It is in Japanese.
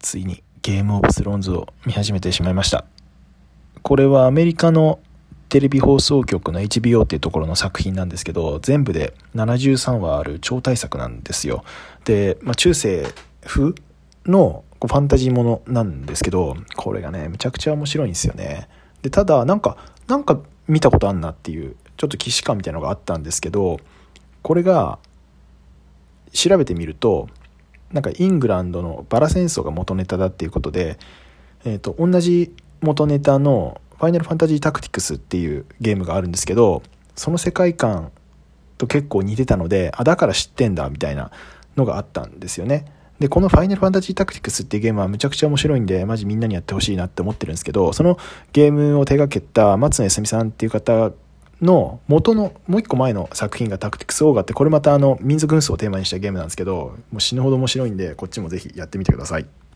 ついにゲームオブスローンズを見始めてしまいました。これはアメリカのテレビ放送局の HBO っていうところの作品なんですけど全部で73話ある超大作なんですよ。で、まあ、中世風のファンタジーものなんですけどこれがねむちゃくちゃ面白いんですよね。でただなんかなんか見たことあんなっていうちょっと既視感みたいなのがあったんですけどこれが調べてみるとなんかイングランドのバラ戦争が元ネタだっていうことで、えー、と同じ元ネタの「ファイナルファンタジータクティクス」っていうゲームがあるんですけどその世界観と結構似てたのであだから知ってんだみたいなのがあったんですよね。で、このファイナルファンタジータクティクスっていうゲームはむちゃくちゃ面白いんで、マジみんなにやってほしいなって思ってるんですけど、そのゲームを手掛けた松野康美さんっていう方の元のもう一個前の作品がタクティクスオーガってこれまたあの民族紛争をテーマにしたゲームなんですけどもう死ぬほど面白いんでこっちもぜひやってみてください。